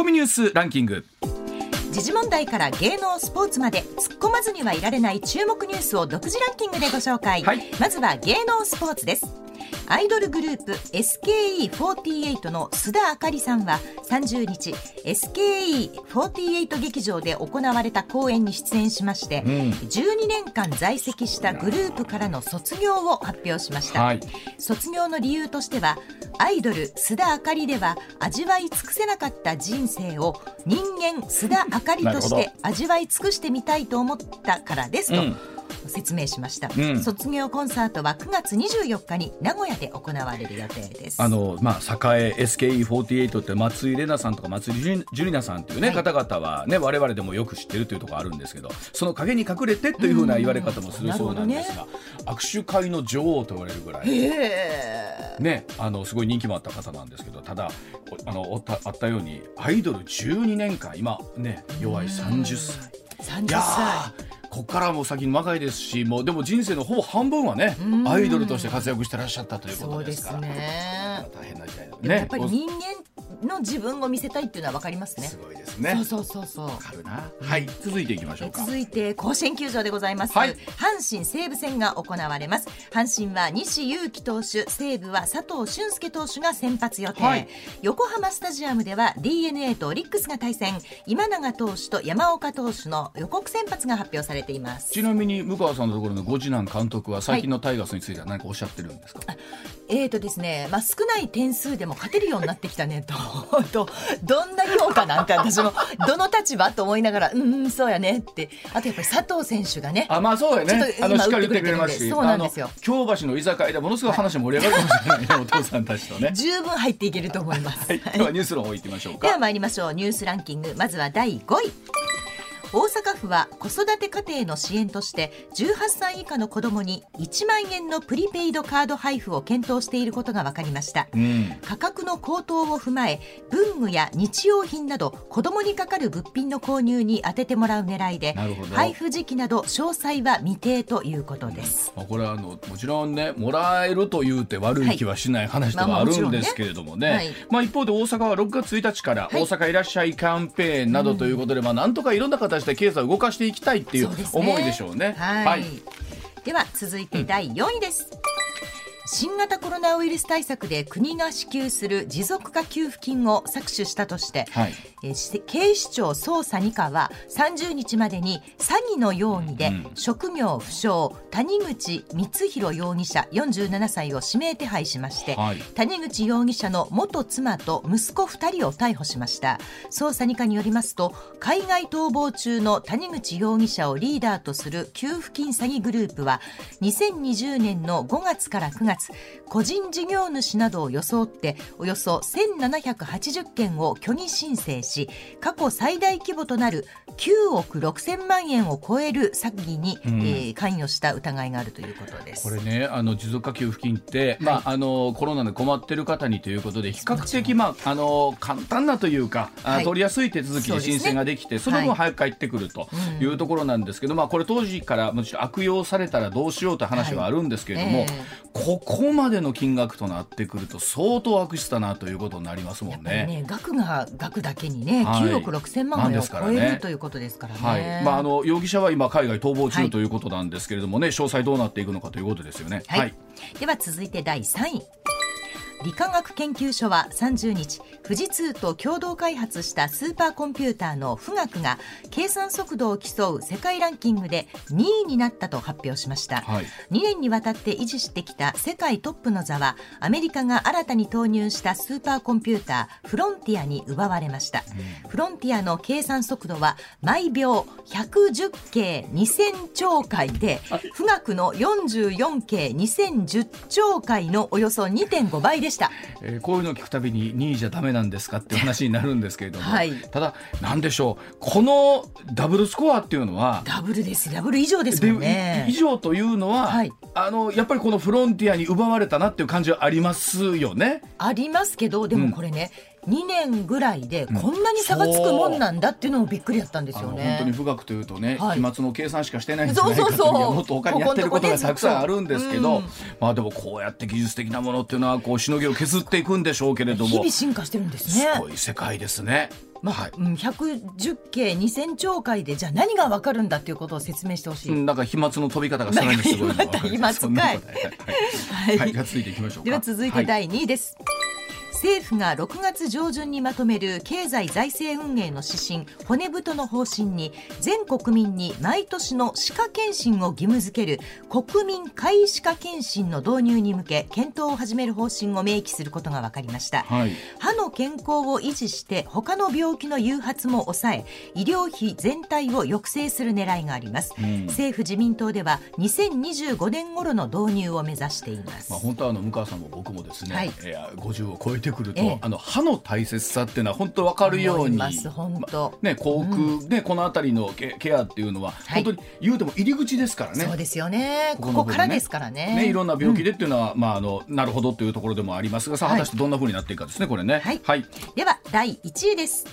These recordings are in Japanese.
コミニュースランキング。時事問題から芸能スポーツまで突っ込まずにはいられない注目ニュースを独自ランキングでご紹介、はい。まずは芸能スポーツですアイドルグループ SKE48 の須田あかりさんは30日 SKE48 劇場で行われた公演に出演しまして、12年間在籍したグループからの卒業を発表しました、はい。卒業の理由としてはアイドル須田あかりでは味わい尽くせなかった人生を人間須田あかりとして味わい尽くしてみたいと思ったからですと、うん説明しました、ん。卒業コンサートは9月24日に名古屋で行われる予定です。あのまあ、栄 SKE48 って松井玲奈さんとか松井樹里奈さんという、ねはい。方々は、ね、我々でもよく知ってるというところあるんですけどその陰に隠れてというふうな言われ方もするそうなんですが、握手会の女王と言われるぐらい。へね、あのすごい人気もあった方なんですけどただおあのあったようにアイドル12年間今ね弱い30歳。え30いや歳ーここからもう先に若いですしもうでも人生のほぼ半分はねアイドルとして活躍してらっしゃったということですから。ね。大変な時代だでもやっぱりね人間の自分を見せたいっていうのは分かりますね。すごいですね。そうそうそうそう。わかるな。はい。続いていきましょうか。続いて甲子園球場でございます、はい。阪神西武戦が行われます。阪神は西勇輝投手西武は佐藤俊介投手が先発予定、はい。横浜スタジアムでは d n a とオリックスが対戦。今永投手と山岡投手の予告先発が発表されています。ちなみに向川さんのところのご次男監督は最近のタイガースについては何かおっしゃってるんですか、えーとですね、まあ、少ない点数でも勝てるようになってきたねと とどんな評価なんて私も どの立場と思いながらうんうんそうやねってあとやっぱり佐藤選手がねあまあそうやね。あのしっかり言ってくれますしそうなんですよ。京橋の居酒屋でものすごい話盛り上がるかもしれないね お父さんたちとね。十分入っていけると思います。はい。ではニュースの方行ってみましょうか。では参りましょう。ニュースランキング。まずは第5位大阪府は子育て家庭の支援として18歳以下の子どもに1万円のプリペイドカード配布を検討していることが分かりました、うん。価格の高騰を踏まえ文具や日用品など子どもにかかる物品の購入に充ててもらう狙いで配布時期など詳細は未定ということです、まあ、これはあのもちろんねもらえると言うて悪い気はしない話ではあるんですけれどもね,、まあ一方で大阪は6月1日からはい。大阪いらっしゃいキャンペーンなどということで、まあ、なんとかいろんな形で経済を動かしていきたいっていう思いでしょうね。はい、では続いて第4位です、新型コロナウイルス対策で国が支給する持続化給付金を搾取したとして、はいえ警視庁捜査2課は30日までに詐欺の容疑でうん。職業不詳谷口光弘容疑者47歳を指名手配しまして、はい。谷口容疑者の元妻と息子2人を逮捕しました。捜査2課によりますと海外逃亡中の谷口容疑者をリーダーとする給付金詐欺グループは2020年の5月から9月個人事業主などを装っておよそ1780件を虚偽申請し過去最大規模となる9億6000万円を超える詐欺に、えー関与した疑いがあるということです。これねあの持続化給付金って、まあ、あのコロナで困ってる方にということで比較的、まあ、あの簡単なというか、あはい。取りやすい手続きで申請ができてその分はい。早く帰ってくるというところなんですけど、まあ、これ当時からもちろん悪用されたらどうしようという話はあるんですけれども、はい。えここまでの金額となってくると相当悪質だなということになりますもんね。ね、額が額だけにね、はい。9億6000万円を超えるということですからね。はい。まあ、あの容疑者は今海外逃亡中はい。ということなんですけれどもね、詳細どうなっていくのかということですよね。はい、では続いて第3位。理化学研究所は30日富士通と共同開発したスーパーコンピューターの富岳が計算速度を競う世界ランキングで2位になったと発表しました、はい。2年にわたって維持してきた世界トップの座はアメリカが新たに投入したスーパーコンピューターフロンティアに奪われました、フロンティアの計算速度は毎秒110京2000兆回で富岳の44京2010兆回のおよそ2.5倍でした。えーこういうのを聞くたびに2位じゃダメなんですかって話になるんですけれども、はい。ただなんでしょう。このダブルスコアっていうのはダブルです。ダブル以上ですもんでね以上というのは、はい。あのやっぱりこのフロンティアに奪われたなっていう感じはありますよね。ありますけどでうんもこれね、2年ぐらいでこんなに差がつくもんなんだっていうのもびっくりだったんですよね。本当に富岳というとね、はい。期末の計算しかしてないんじゃないかというもっと他にやってることがたくさんあるんですけど、うんまあでもこうやって技術的なものっていうのはこうしのぎを削っていくんでしょうけれども日々進化してるんですね。すごい世界ですね。まあ、はい。うん110系2000兆回でじゃあ何がわかるんだっていうことを説明してほしい、うんなんか飛沫の飛び方がさらにすごいのが分かる。飛沫かい。はい。はい。はでは続いて第2位です、政府が6月上旬にまとめる経済財政運営の指針骨太の方針に全国民に毎年の歯科検診を義務付ける国民皆歯科検診の導入に向け検討を始める方針を明記することが分かりました、はい。歯の健康を維持して他の病気の誘発も抑え医療費全体を抑制する狙いがあります、うん。政府自民党では2025年頃の導入を目指しています、まあ、本当はあの向川さんも僕もですね、はい。えー50を超えてくると、ええ。あの歯の大切さっていうのは本当分かるようにます本当。ね、口腔、ねこの辺りのケケアっていうのは、はい。本当に言うても入り口ですからね。そうですよね。ここからですからね。ね、いろんな病気でっていうのは、まああのなるほどというところでもありますが、さあはい。果たしてどんな風になっていくかですね、これね。はい。はい。では第1位です。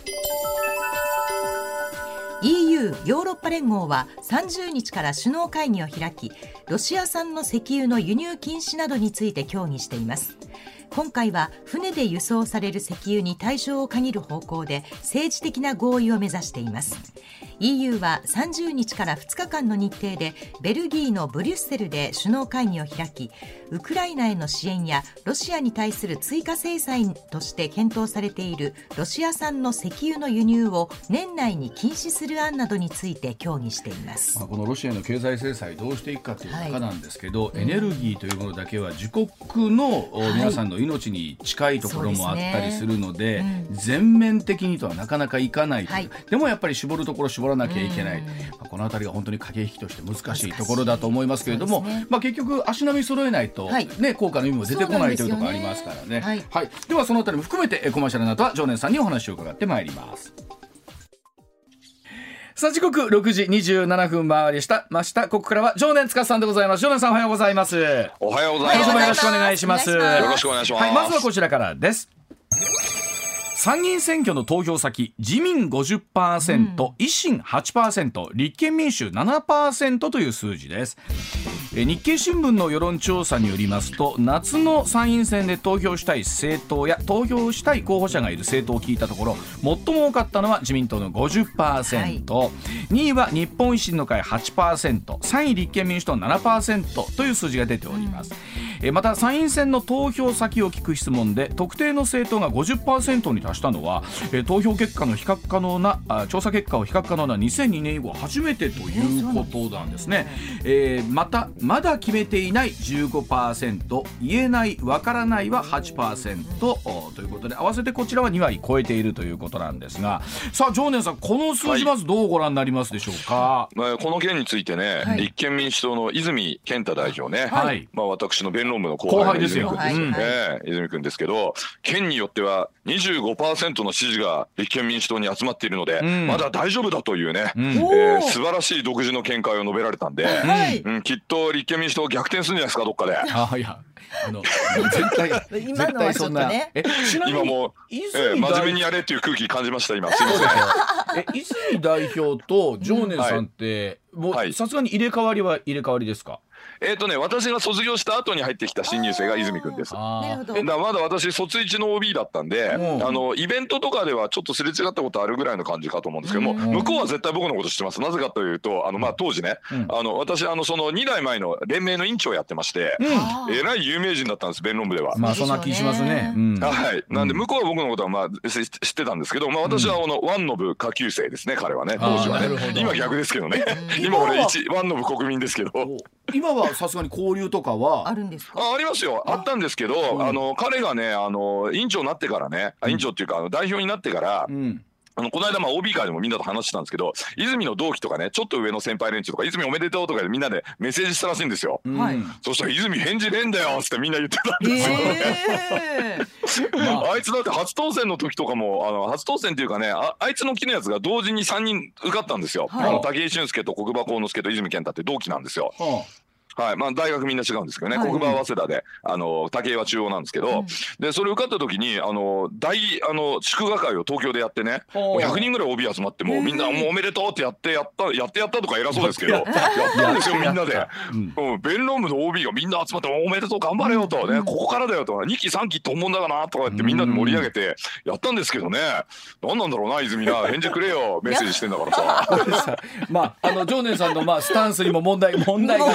EU ヨーロッパ連合は30日から首脳会議を開きロシア産の石油の輸入禁止などについて協議しています今回は船で輸送される石油に対象を限る方向で政治的な合意を目指しています。EU は30日から2日間の日程でベルギーのブリュッセルで首脳会議を開きウクライナへの支援やロシアに対する追加制裁として検討されているロシア産の石油の輸入を年内に禁止する案などについて協議しています。まあ、このロシアへの経済制裁どうしていくかというはい。中なんですけど、エネルギーというものだけは自国の皆さんの命に近いところもあったりするのでそうですね。全面的にとはなかなかいかないはい。でもやっぱり絞るところ絞らなきゃいけない、うん。まあ、この辺りが本当に駆け引きとして難しいところだと思いますけれども、ね。まあ、結局足並み揃えないと、はい。ね、効果の意味も出てこないというところがありますからね。そうなんですよ。ねはい、ではそのあたりも含めてえコマーシャルの後は常念さんにお話を伺ってまいります。さあ時刻6時27分回りした。ました。ここからは常念司さんでございます。常念さんおはようございます。おはようござい今週もよろます。しくお願いしますお願いします。よろしくお願いします。はい。まずはこちらからです参議院選挙の投票先自民50%、維新8%立憲民主7%という数字です。え日経新聞の世論調査によりますと夏の参院選で投票したい政党や投票したい候補者がいる政党を聞いたところ最も多かったのは自民党の50%、2位は日本維新の会8%、3位立憲民主党7%という数字が出ております。えまた参院選の投票先を聞く質問で特定の政党が50%に達したのはえ投票結果の比較可能なあ調査結果を比較可能な2002年以降初めてということなんですね。えーまたまだ決めていない15%言えないわからないは8%おということで合わせてこちらは2割超えているということなんですが。さあ常念さんこの数字まずどうご覧になりますでしょうか？まあこの件についてね、はい。立憲民主党の泉健太代表ね、はい。まあ私の弁論部の後後輩ですよ。泉君です、はいええ泉君ですけど、県によっては25%の支持が立憲民主党に集まっているので、ん。まだ大丈夫だというね、うん。えおー。ー素晴らしい独自の見解を述べられたんで、はい。うん、きっと立憲民主党逆転するんじゃないですかどっかで。あいやあの 絶対今のはちょっとね。今もう、え泉ー真面目代にやれっていう空気感じました今すいません。え泉代表と常念さんって、もはい。うさすがに入れ替わりは入れ替わりですか？えっ、とね私が卒業した後に入ってきた新入生が泉君です。あなるほど。だからまだ私卒1の OB だったんで、うん。あのイベントとかではちょっとすれ違ったことあるぐらいの感じかと思うんですけども、うん。向こうは絶対僕のこと知ってます。なぜかというとあのまあ当時ね、うん。あの私あのその2代前の連盟の委員長をやってまして、えらい有名人だったんです弁論部では。ん。まあそんな気しますね。うん。はい、なんでうん向こうは僕のことはまあし知ってたんですけど、まあ、私はあのワンノブ下級生ですね彼はね当時はね。あーなるほど。今逆ですけどね。うん。今俺一ワンノブ国民ですけど。お今はさすがに交流とかは？あるんですか？あありますよ。あったんですけど、うん。あの彼がねあの委員長になってからね、あ委員長っていうかあの代表になってから、うんあのこの間まあ OB 会でもみんなと話したんですけど泉の同期とかねちょっと上の先輩連中とか泉おめでとうとかでみんなでメッセージしたらしいんですよ。うんはいそしたら泉返事ねえんだよってみんな言ってたんですよ。えー まああいつだって初当選の時とかもあの初当選っていうかねああいつの木のやつが同時に3人受かったんですよ。はいあの武井俊介と国場幸之助と泉健太って同期なんですよ。ははい、まあ大学みんな違うんですけどね、はい。国場早稲田で、あの竹は中央なんですけど、うん。でそれ受かった時にあの大あの祝賀会を東京でやってね、もう100人ぐらい OB 集まってもうみんなもうおめでとうってやってやったやってやったとか偉そうですけど、やった。んですよみんなで。うん。うん、弁論部の OB がみんな集まって「おめでとう頑張れよ」と、ね。ここからだよ」と「2期3期って本物だな」とか言ってみんなで盛り上げてやったんですけどね。何なんだろうな泉な。返事くれよ。メッセージしてんだからさ。まああの常念さんのまあスタンスにも問題問題が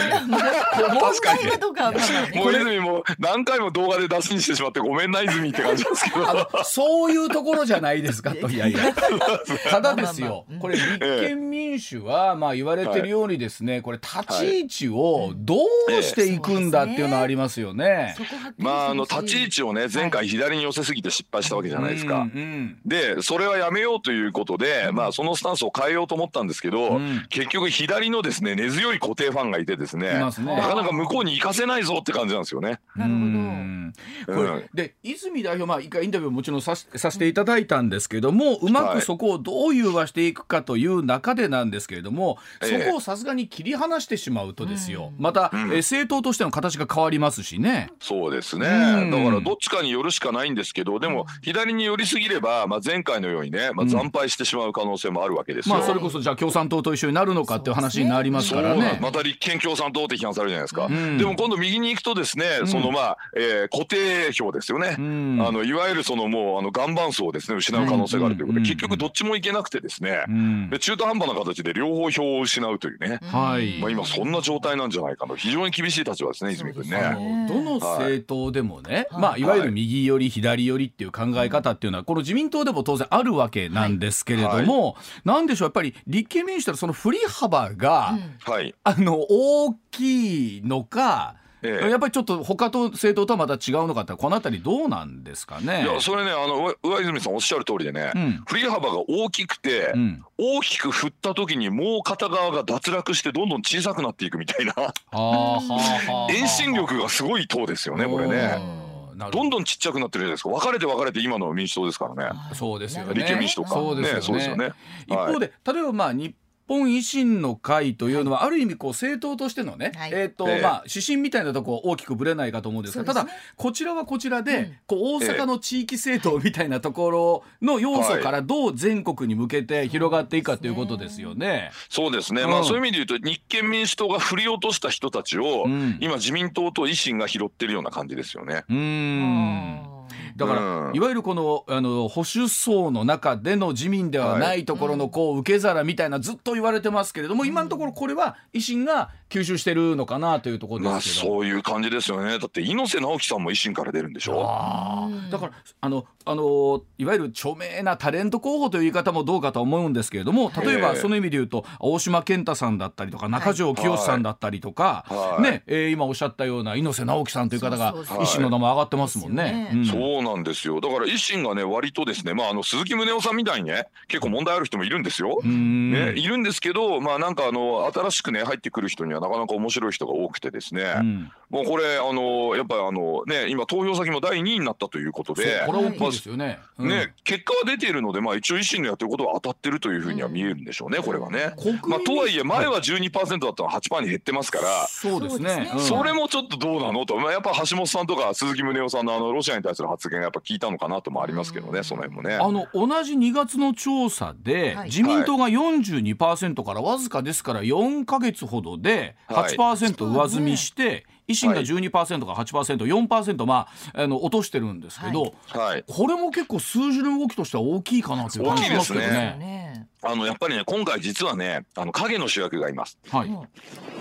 問題がどうかもう泉も何回も動画で出しにしてしまってごめんな泉って感じですけど。あのそういうところじゃないですかと。いやいや。ただですよ。まあまあまあ。これ立憲民主はまあ言われてるようにですねこれ立ち位置をどうしていくんだっていうのはありますよね。まああの立ち位置をね前回左に寄せすぎて失敗したわけじゃないですか。うんうん。でそれはやめようということで、まあそのスタンスを変えようと思ったんですけど、うん。結局左のですね根強い固定ファンがいてですねいますね。なかなか向こうに行かせないぞって感じなんですよね。なるほど。うん。これ、うん。で泉代表まあ一回インタビューももちろんさしさせていただいたんですけれどもうまくそこをどう融和していくかという中でなんですけれども、ええ。そこをさすがに切り離してしまうとですよ、また、うん。えー政党としての形が変わりますしね。そうですね、うん。だからどっちかによるしかないんですけどでも左に寄りすぎれば、まあ、前回のようにね、まあ、惨敗してしまう可能性もあるわけですよ。まあそれこそじゃあ共産党と一緒になるのかっていう話になりますからね。なんまた立憲共産党ってされるじゃないですか、ん。でも今度右に行くとですね、そのまあ、えー固定票ですよね、ん。あのいわゆるそのもうあの岩盤層をですね失う可能性があるということで、うん結局どっちもいけなくてですね、うん。で中途半端な形で両方票を失うというね、はい、まあ、今そんな状態なんじゃないかと。非常に厳しい立場ですね泉君あね。のどの政党でもね、はい。まあ、いわゆる右寄り左寄りっていう考え方っていうのはこの自民党でも当然あるわけなんですけれども、なんでしょうやっぱり立憲民主党のその振り幅が、はい。あの大きいのか、ええやっぱりちょっと他と政党とはまた違うのかってこのあたりどうなんですかね？いやそれねあの上上泉さんおっしゃる通りでね、うん振り幅が大きくて、うん、大きく振った時にもう片側が脱落してどんどん小さくなっていくみたいな遠心力がすごい党ですよねこれね。おーなるほどんどんちっちゃくなってるじゃないですか分かれて分かれて今の民主党ですからね。そうですよね。立憲民主とかそうですよね。ねそうですよね一方で、例えばまあ日本維新の会というのは、ある意味こう政党としてのね、はい。えっ、と、ええまあ指針みたいなとこ大きくぶれないかと思うんですが、ね。だこちらはこちらで、うん。こう大阪の地域政党みたいなところの要素からどう全国に向けて広がっていくかということですよね。そうですね、うん。まあそういう意味で言うと日憲民主党が振り落とした人たちを、うん。今自民党と維新が拾ってるような感じですよね。うー。ん。だから、うん。いわゆるこのあの保守層の中での自民ではないところのこう受け皿みたいなずっと言われてますけれども、今のところこれは維新が吸収してるのかなというところまあですけど。そういう感じですよね。だって猪瀬直樹さんも維新から出るんでしょ？だからあのあのいわゆる著名なタレント候補という言い方もどうかと思うんですけれども例えばええ。その意味で言うと大島健太さんだったりとか中条清さんだったりとか、はい。ねえー今おっしゃったような猪瀬直樹さんという方が維新の名前上がってますもんね。ですよね。うんそうなんですよだから維新がね割とですねまああの鈴木宗男さんみたいにね結構問題ある人もいるんですよ。うんね、いるんですけどまあなんかあの新しくね入ってくる人にはなかなか面白い人が多くてですね、うんもうこれあのやっぱりあのね今投票先も第2位になったということでこれは大きいですよね。うんね、結果は出ているので、まあ、一応維新のやってることは当たってるというふうには見えるんでしょうね、これはね。まあ、とはいえ前は12%だったのが8%に減ってますから。そうですね。そうですねうんそれもちょっとどうなのと、まあ、やっぱ橋本さんとか鈴木宗男さんのあのロシアに対する発言がやっぱ聞いたのかなともありますけどね、その辺もね。あの同じ2月の調査で、はい。自民党が42%からわずかですから4か月ほどではい。8%上積みして、維新が12%から8%、4%、まあ、あの落としてるんですけど、はい、これも結構数字の動きとしては大きいかなという感じしますけど大きいですね。ねあのやっぱりね今回実はねあの影の主役がいます。はい、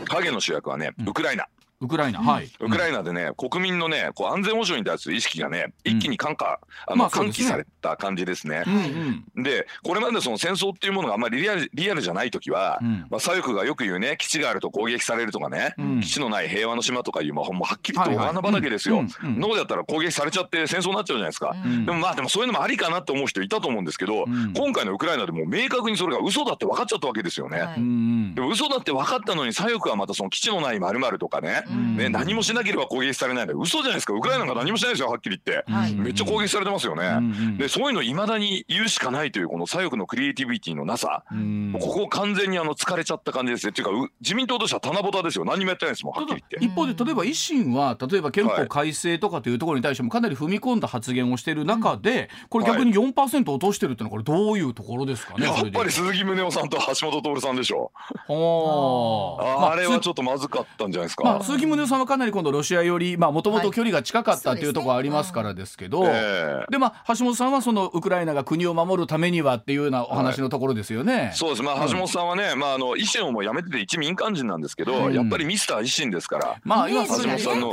影の主役はねウクライナ、ウクライナ、はい、ウクライナでね、国民のねこう安全保障に対する意識がね一気に感化、あの喚まあそうですね。起された感じですね。うんうん。でこれまでその戦争っていうものがあんまりリアルリアルじゃない時は、うん。まあ、左翼がよく言うね基地があると攻撃されるとかね、うん。基地のない平和の島とかいう、まあ、ほんまはっきりとお花畑ですよ。うんうんうん。のだったら攻撃されちゃって戦争になっちゃうじゃないですか。うんでもまあでもそういうのもありかなって思う人いたと思うんですけど、ん。今回のウクライナでもう明確にそれが嘘だって分かっちゃったわけですよね。はい。うんでも嘘だって分かったのに左翼はまたその基地のないまるとかね、うんね、何もしなければ攻撃されないんだ嘘じゃないですか。ウクライナが何もしないですよはっきり言って、はい。めっちゃ攻撃されてますよね、でそういうのいまだに言うしかないというこの左翼のクリエイティビティのなさ、うん。ここ完全にあの疲れちゃった感じですね。っていうかう自民党としては棚ぼたですよ。何にもやってないですもんはっきり言って。一方で例えば維新は例えば憲法改正とかというところに対してもかなり踏み込んだ発言をしている中でこれ逆に4%落としてるってのはこれどういうところですかねやそれで。っぱり鈴木宗男さんと橋本徹さんでしょ。はあ。あ,、あれはちょっっとまずかったんじゃないですか。まあ、鈴木宗男さんはかなり今度ロシアよりもともと距離が近かったっていうところありますからですけど、ええ。でまあ橋本さんはそのウクライナが国を守るためにはっていうようなお話のところですよね。そうです、まあ、橋本さんはね、まあ、あの維新をもう辞めてて一民間人なんですけど、うんやっぱりミスター維新ですから、まあ今橋本さんの、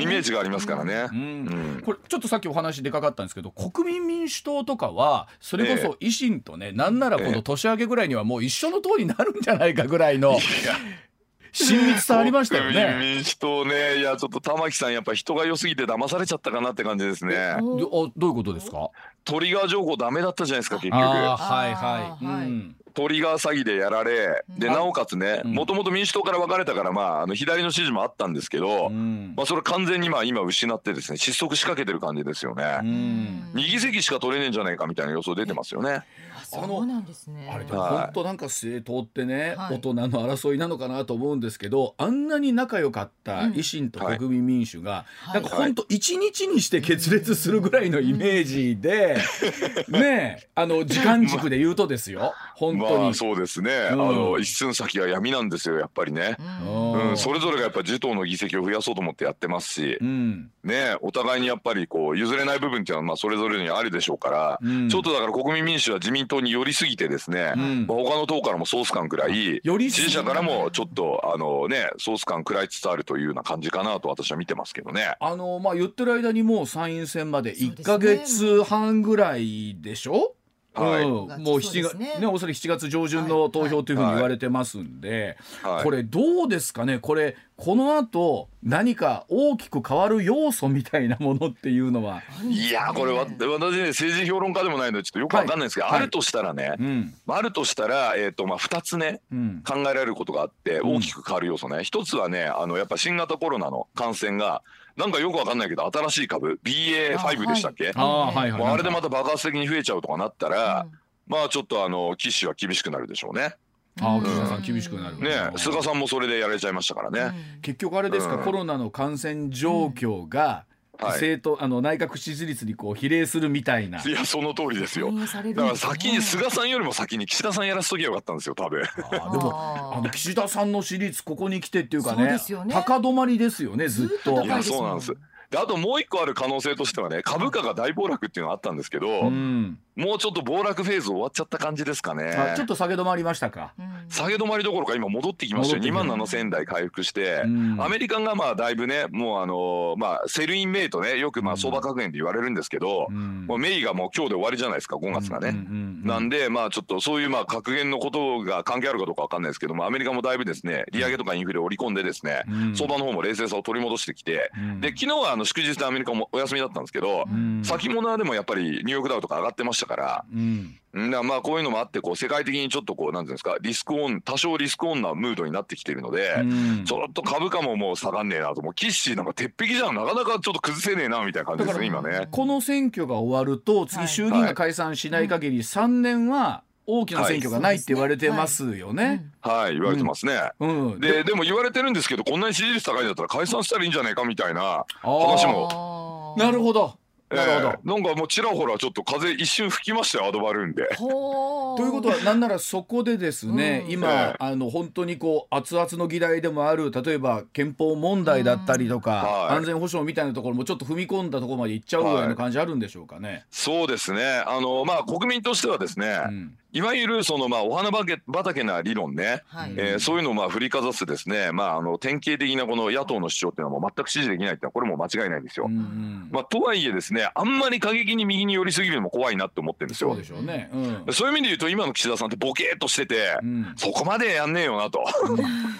イメージがありますからね。うん。うん。これちょっとさっきお話でかかったんですけど国民民主党とかはそれこそ維新とね、なんならこの年明けぐらいにはもう一緒の党になるんじゃないかぐらいのいや親密さありましたよ国ね。民民主党ね、いや、ちょっと玉木さん、やっぱ人が良すぎて騙されちゃったかなって感じですね。どあどういうことですか？トリガー条項ダメだったじゃないですか、結局。はいはい。うんトリガー詐欺でやられ、で、あなおかつね、うんもともと民主党から分かれたから、まあ、あの左の支持もあったんですけど、うんまあ、それ完全にまあ今失ってですね、失速しかけてる感じですよね。うん2議席しか取れねえんじゃないかみたいな予想出てますよね。あそうなんですね。あれ本当なんか政党ってね、はい。大人の争いなのかなと思うんですけどあんなに仲良かった維新と国民民主が、はい。なんか本当一日にして決裂するぐらいのイメージで、ねえあの時間軸で言うとですよ。本当に。まあそうですね、うん。あの一寸先は闇なんですよやっぱりね、うん。うん、それぞれがやっぱ自党の議席を増やそうと思ってやってますし、うん。ねお互いにやっぱりこう譲れない部分っていうのはまあそれぞれにあるでしょうから、うん。ちょっとだから国民民主は自民党に寄りすぎてですね、うん。まあ、他の党からもソース感くらい支持者からもちょっとあのねソース感くらいつつあるというような感じかなと私は見てますけどね。あのまあ言ってる間にもう参院選まで1そうですねか月半ぐらいでしょ？はい。うん、もう7そうです月ねねおそらく7月上旬の投票というふうに言われてますんで、はい。これどうですかね？これこの後何か大きく変わる要素みたいなものっていうのは、いやこれわ私ね政治評論家でもないのでちょっとよくわかんないんですけど、はい。あるとしたらね、うん。まああるとしたら、えーとまあ、2つねうん。考えられることがあってうん。大きく変わる要素ね、一つはねあのやっぱ新型コロナの感染がなんかよくわかんないけど新しい株 BA.5 でしたっけ？ああはいはい。もうあれでまたた爆発的に増えちゃうとかなったら、まあちょっとあの岸は厳しくなるでしょうね。ああ岸田さん厳しくなる。ね菅さんもそれでやられちゃいましたからね。結局あれですか、うん。コロナの感染状況が、はい政党あの内閣支持率にこう比例するみたいな。いやその通りですよ。だから先に菅さんよりも先に岸田さんやらすときゃよかったんですよ多分。あーでもあの岸田さんの支持率ここに来てっていうかそうねですよね高止まりですよねずっとずっと高いやそうなんです。であともう一個ある可能性としてはね株価が大暴落っていうのがあったんですけど、うんもうちょっと暴落フェーズ終わっちゃった感じですかね。あちょっと下げ止まりましたか？うん。下げ止まりどころか今戻ってきましたよ。戻ってきた。2万7000円台回復して、うん。アメリカがまあだいぶねもうあのーまあ Sell in May とねよくまあ相場格言で言われるんですけど、うん。もう May がもう今日で終わりじゃないですか5月がね。なんでまあちょっとそういうまあ格言のことが関係あるかどうかわかんないですけどもアメリカもだいぶですね利上げとかインフレを織り込んでですね、うん。相場の方も冷静さを取り戻してきて、うん。で昨日はあの祝日でアメリカもお休みだったんですけど、うん。先物はでもやっぱりニューヨークダウとか上がってましたから、うん。うん。だからまあこういうのもあってこう世界的にちょっとこうなんていうんですかリスクオン多少リスクオンなムードになってきているので、うん。ちょっと株価ももう下がんねえなともうキッシーなんか鉄壁じゃんなかなかちょっと崩せねえなみたいな感じですね今ね。この選挙が終わると次はい衆議院が解散しない限り3年は大きな選挙がないって言われてますよね。はい。言われてますね。うん。ででも言われてるんですけどこんなに支持率高いんだったら解散したらいいんじゃないかみたいなあ話ー。もなるほどなるほど。えーなんかもうちらほらちょっと風一瞬吹きましたよアドバルーンで。ほーということはなんならそこでですね、うん。今、ええ。あの本当にこう熱々の議題でもある例えば憲法問題だったりとか、はい。安全保障みたいなところもちょっと踏み込んだところまで行っちゃうぐらいの感じあるんでしょうかね。そうですね。あのまあ国民としてはですね、うんいわゆるそのまあお花畑畑な理論ね、はいえーそういうのをまあ振りかざすですね、まあ、あの典型的なこの野党の主張っていうのはもう全く支持できないっていうのはこれも間違いないんですよ。うんうんまあ、とはいえですねあんまり過激に右に寄りすぎるのも怖いなって思ってるんですよ。そうでしょうね。うんそういう意味で言うと今の岸田さんってボケーっとしてて、うんそこまでやんねえよなと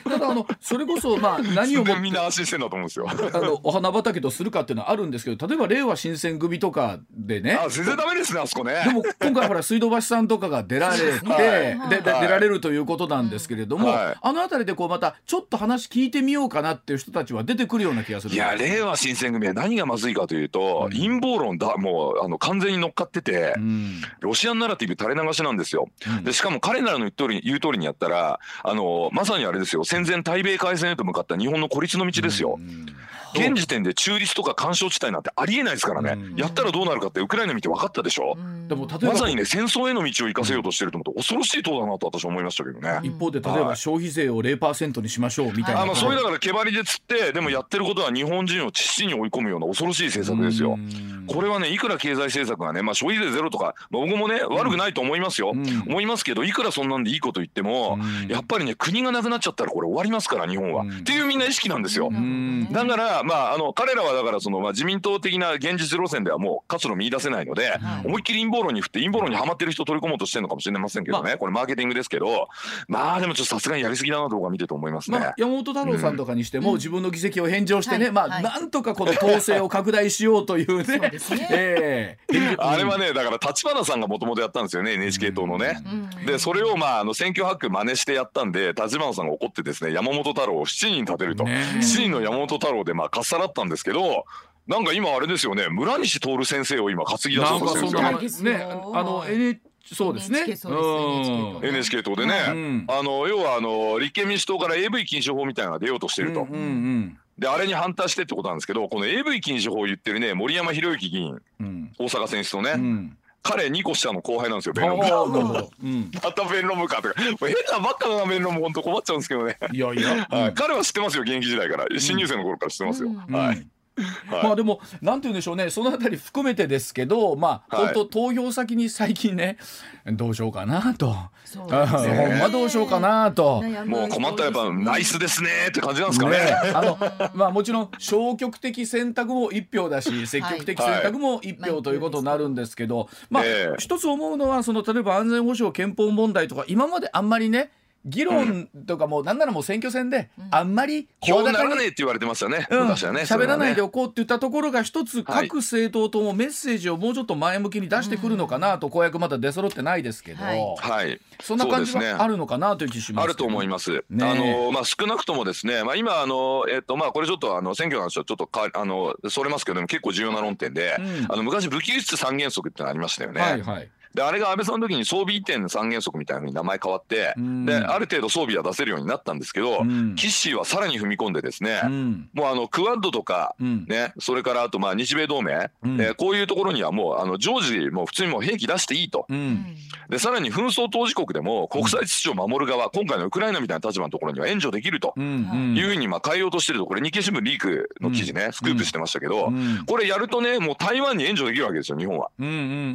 ただあのそれこそまあ 何をもみんな安心してんだと思うんですよ。あのお花畑とするかっていうのはあるんですけど例えば令和新選組とかでねあ全然ダメですねあそこね。でも今回ほら水道橋さんとかが出らられて、はい。で出られるということなんですけれども、はい。あの辺りでこうまたちょっと話聞いてみようかなっていう人たちは出てくるような気がするいや令和新選組は何がまずいかというと、うん。陰謀論だもうあの完全に乗っかってて、うん。ロシアンナラティブ垂れ流しなんですよ。うん。でしかも彼らの言う通り言う通りにやったらあのまさにあれですよ。戦前対米開戦へと向かった日本の孤立の道ですよ。うん現時点で中立とか干渉地帯なんてありえないですからね、うん。やったらどうなるかってウクライナ見て分かったでしょ、でも例えばまさにね戦争への道を生かせようとしてると思って恐ろしい党だなと私は思いましたけどね。一方で例えば消費税を0%にしましょうみたいな、あまあそういうだから毛張りで釣ってでもやってることは日本人を父に追い込むような恐ろしい政策ですよ。うん。これはねいくら経済政策がね、まあ、消費税ゼロとか、まあ、僕もね悪くないと思いますよ、うん。思いますけどいくらそんなんでいいこと言っても、うん。やっぱりね国がなくなっちゃったらこれ終わりますから日本は、うん。っていうみんな意識なんですよ。ん。だから、まあ、あの彼らはだからその、まあ、自民党的な現実路線ではもう活路見出せないので、はい。思いっきり陰謀論に振って陰謀論にはまってる人を取り込もうとしてるのかもしれませんけどね、これマーケティングですけどまあでもちょっとさすがにやりすぎだなと僕は見てて思いますね。まあ、山本太郎さんとかにしても、自分の議席を返上してね、はい。まあ、はい。なんとかこの統制を拡大しようというね。そうですね。ええ。あれはねだから立花さんがもともとやったんですよね NHK 党のね。うん。でそれをまああの選挙ハック真似してやったんで立花さんが怒ってですね山本太郎を7人立てると、ね7人の山本太郎でまあかっさらったんですけどなんか今あれですよね村西徹先生を今担ぎ出なそうんとしてるんですよね。なね、あの N そうですね。うです NHK 党でね、うんあの要はあの立憲民主党から AV 禁止法みたいなのが出ようとしてると、うんうんであれに反対してってことなんですけどこの AV 禁止法を言ってるね森山博之議員。うん。大阪選出のね、うん。彼2個下の後輩なんですよああ、弁論部なるほど。うん。また弁論部かとか。もう変なばっかな弁論部本当困っちゃうんですけどね、いやいや。はい、彼は知ってますよ現役時代から。新入生の頃から知ってますよ、うんはい、うんまあでもなんて言うんでしょうね。そのあたり含めてですけどまあ、はい。本当投票先に最近ねどうしようかなと、そうあですね。ほんまどうしようかなと。もう困ったらやっぱナイスですねって感じなんですかね。ね、あのまあもちろん消極的選択も一票だし積極的選択も一票ということになるんですけど、まあ、ええ一つ思うのはその例えば安全保障憲法問題とか今まであんまりね議論とかもなんならもう選挙戦であんまり票にな声高にらねえって言われてましたね、うん。昔はね喋らないでそおこうって言ったところが一つはい。各政党ともメッセージをもうちょっと前向きに出してくるのかなと公約まだ出揃ってないですけど、はい。そんな感じはあるのかなという気します。あると思います。ねあのまあ少なくともですね、まあ今あのえっとまあこれちょっとあの選挙の話はちょっとかあのそれますけども結構重要な論点で、うん。あの昔武器輸出三原則ってのありましたよね。はいはいであれが安倍さんの時に装備移転三原則みたいな風に名前変わって、うんである程度装備は出せるようになったんですけど、うんキッシーはさらに踏み込んでですね、うんもうあのクワッドとか、うんね、それからあとまあ日米同盟、うんえーこういうところにはもうあの常時もう普通にもう兵器出していいと。うんでさらに紛争当事国でも国際秩序を守る側、今回のウクライナみたいな立場のところには援助できると。い。うふうにまあ変えようとしてると。これ日経新聞リークの記事ね、スクープしてましたけど、うんこれやるとねもう台湾に援助できるわけですよ日本は、日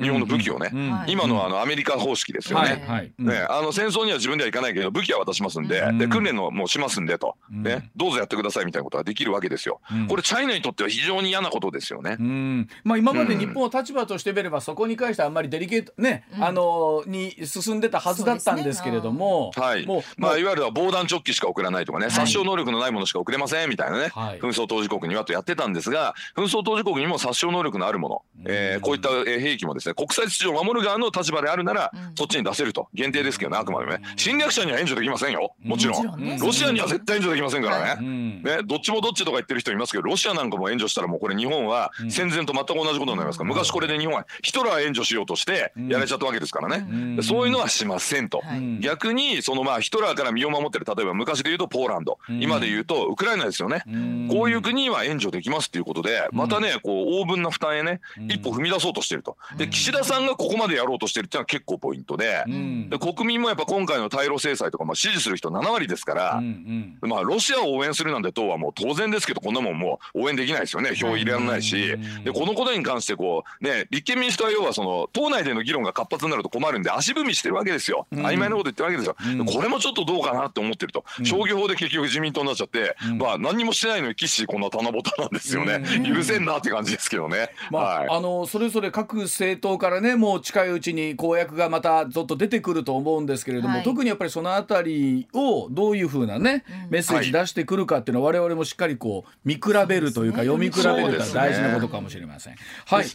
本の武器をね今のあのアメリカ方式ですよね。はい。はい。ね、あの戦争には自分では行かないけど武器は渡しますんで,、うん。で訓練のもうしますんでと、うん。ね、どうぞやってくださいみたいなことができるわけですよ。うん。これチャイナにとっては非常に嫌なことですよね。うん。まあ、今まで日本は立場としてみればそこに関してはあんまりデリケートね、うん。あのに進んでたはずだったんですけれども、はいもうまあ、いわゆる防弾チョッキしか送らないとかね、殺傷能力のないものしか送れませんみたいなね、はい。紛争当事国にはとやってたんですが、紛争当事国にも殺傷能力のあるもの、えーこういったえー兵器もですね、国際秩序を守る側の立場であるなら、うん。そっちに出せると、限定ですけどね、あくまでもね、侵略者には援助できませんよ、もちろん。ロシアには絶対援助できませんからね。うん。ね、どっちもどっちとか言ってる人いますけどロシアなんかも援助したらもうこれ日本は戦前と全く同じことになりますから、昔これで日本はヒトラー援助しようとしてやられちゃったわけですからね、そういうのはしませんと、はい。逆にそのまあヒトラーから身を守ってる例えば昔で言うとポーランド、うん。今で言うとウクライナですよね、うん。こういう国には援助できますっていうことでまたねこう応分な負担へねうん。一歩踏み出そうとしてると。で岸田さんがここまでやろうとしてるっていうのは結構ポイントで。うん。で国民もやっぱ今回の対ロ制裁とかまあ支持する人7割ですから、うんうん。まあロシアを応援するなんて党はもう当然ですけどこんなもんもう応援できないですよね。票入れられないし。うん。でこのことに関してこうね立憲民主党は要はその党内での議論が活発になると困るんで足踏みしてるわけですよ。うん。曖昧なこと言ってるわけですよ。うん。でこれもちょっとどうかなって思ってると。うん。商業法で結局自民党になっちゃってうん。まあ何にもしてないのに岸こんな棚ぼたなんですよね。うん。許せんなって感じですけどね。まあはい。あのそれぞれ各政党からねもう近いうちに公約がまたちょっと出てくると思うんですけれども、はい。特にやっぱりそのあたりをどういうふうなね、うん。メッセージ出してくるかっていうのは我々もしっかりこう見比べるというかそう読み比べると大事なことかもしれません。はい、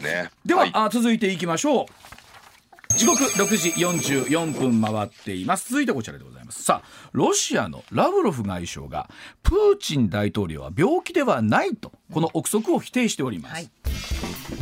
では、はい。あ続いていきましょう。時刻6時44分回っています。続いてこちらでございます。さあロシアのラブロフ外相がプーチン大統領は病気ではないとこの憶測を否定しております、はい。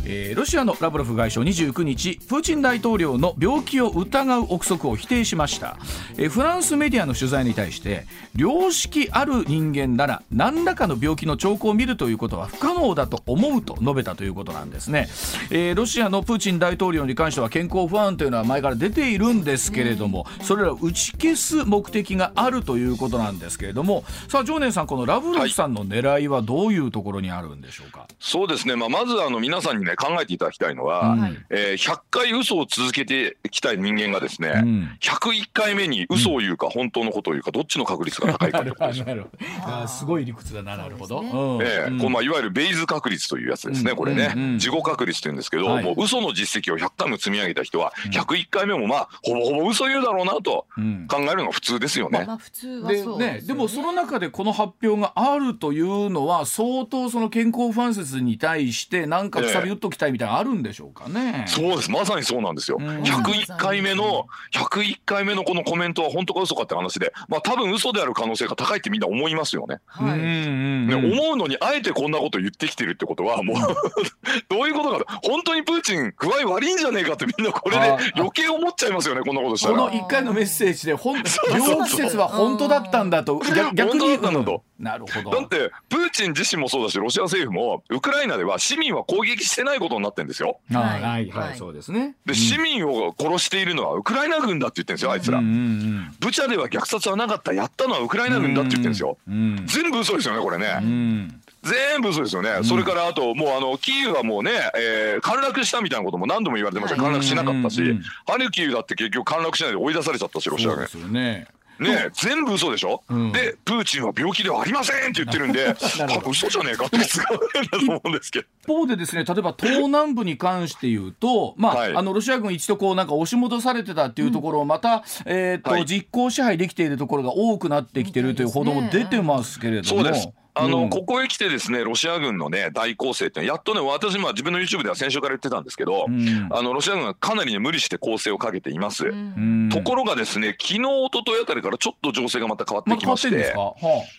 えーロシアのラブロフ外相29日プーチン大統領の病気を疑う憶測を否定しました、えーフランスメディアの取材に対して良識ある人間なら何らかの病気の兆候を見るということは不可能だと思うと述べたということなんですね、えーロシアのプーチン大統領に関しては健康不安というのは前から出ているんですけれども、それらを打ち消す目的があるということなんですけれどもさあ常念さんこのラブロフさんの狙いはどういうところにあるんでしょうか、そうですね、まあ、まずあの皆さんにね考えていただきたいのは、うんえー100回嘘を続けてきた人間がですね、うん。101回目に嘘を言うか本当のことを言うかどっちの確率が高いかってことですよ。なるほど。あーすごい理屈だななるほど、そうですうん。ええうん。このまあいわゆるベイズ確率というやつですね、うん。これね、うんうん事後確率って言うんですけど、はい。もう嘘の実績を100回も積み上げた人は、101回目もまあ、ほぼほぼ嘘言うだろうなとうん。考えるのが普通ですよね。まあ普通はでそうね、でもその中でこの発表があるというのは相当その健康不安説に対して何かくさび打っときたいみたいなのあるんでしょうかね。そうです。まさにそうなんですよ、うん。101回目の101回目のこのコメントは本当か嘘かって話でまあ多分嘘である可能性が高いってみんな思いますよね。はい、ねうん思うのにあえてこんなこと言ってきてるってことはもう どういうことかと。本当にプーチン具合悪いんじゃねえかってみんなこれで 余計思っちゃいますよねこんなことしたこのら。1回のメッセージでほん そうそう病気説は本当だったんだと逆逆に本当だったんだとうんなるほど。だってプーチン自身もそうだしロシア政府もウクライナでは市民は攻撃してないことになってるんですよ。ははいいはいははいいそうですね。で市民を殺しているのはウクライナ軍だって言ってるんですよあいつら。うんうんブチャでは虐殺はなかったやったのはウクライナ軍だって言ってるんですよ。うん全部嘘ですよねこれね。うん全部嘘ですよね、それからあと、もうあのキーウはもうね、えー陥落したみたいなことも何度も言われてました、はい陥落しなかったし、うんうんうん。ハルキウだって結局、陥落しないで追い出されちゃったし、ロシア軍そうで。すよね。ね全部嘘でしょ、うん。で、プーチンは病気ではありませんって言ってるんで、嘘じゃねえかって使うんだと思うんですけど。一方でですね例えば東南部に関して言うと、まあはい。あのロシア軍一度こうなんか押し戻されてたっていうところをまた、えーとはい。実効支配できているところが多くなってきてるという報道も出てますけれども。そうです。あの、うん。ここへ来てですね、ロシア軍のね、大攻勢って、やっとね、私、まあ自分の YouTube では先週から言ってたんですけど、うん。あの、ロシア軍はかなりね、無理して攻勢をかけています。うん。ところがですね、昨日、一昨日あたりからちょっと情勢がまた変わっまあ、てきましては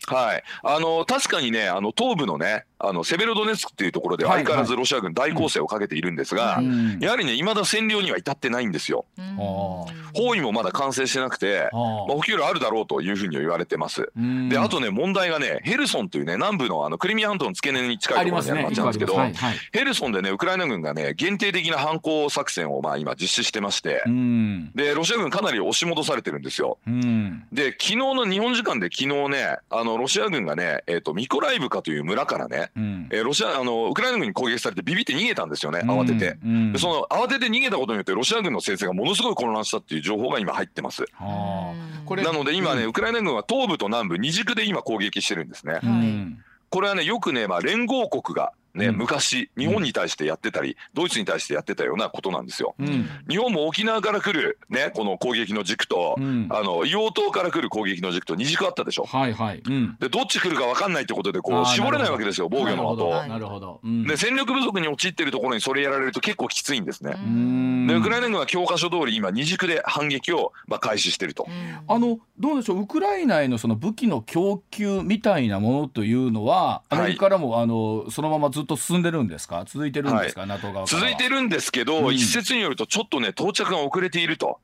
はい、あの確かにね、あの東部のね、あのセベロドネツクっていうところではい相変わらずロシア軍大攻勢をかけているんですが、あうん。やはりね、未だ占領には至ってないんですよ。うん。あ。包囲もまだ完成してなくて、まあ、は補給路あるだろうというふうには言われてます。うん。で、あとね、問題がね、ヘルソンというね、南部のあのクリミア半島の付け根に近あいところにある。町なんですけど、はいはいヘルソンでね、ウクライナ軍がね、限定的な反攻作戦をまあ今実施してまして、うんで、ロシア軍かなり押し戻されてるんですよ。うんで、昨日の日本時間で昨日ね、あの、ロシア軍がね、えっ、と、ミコライブカという村からね、うんえーロシア、あの、ウクライナ軍に攻撃されてビビって逃げたんですよね、慌てて。うんでその慌てて逃げたことによってロシア軍の勢勢がものすごい混乱したっていう情報が今入ってます。なので今ね、うんウクライナ軍は東部と南部二軸で今攻撃してるんですね。うんこれはね、よくね、まあ連合国がね、うん昔日本に対してやってたり、ドイツに対してやってたようなことなんですよ。うん日本も沖縄から来るね、この攻撃の軸と、うんあの、硫黄島から来る攻撃の軸と二軸あったでしょ。はいはい。うんで、どっち来るか分かんないってことで、こう、絞れないわけですよ、防御のなるほど後。なるほど。うんで、戦力不足に陥っているところにそれやられると結構きついんですね。うんで、ウクライナ軍は教科書通り今二軸で反撃をまあ開始してると。あのどうでしょうウクライナへのその武器の供給みたいなものというのはアメリカからも、あのそのままずっと進んでるんですか？続いてるんですか、NATO 側からは。続いてるんですけど、うん。一説によるとちょっとね、到着が遅れていると。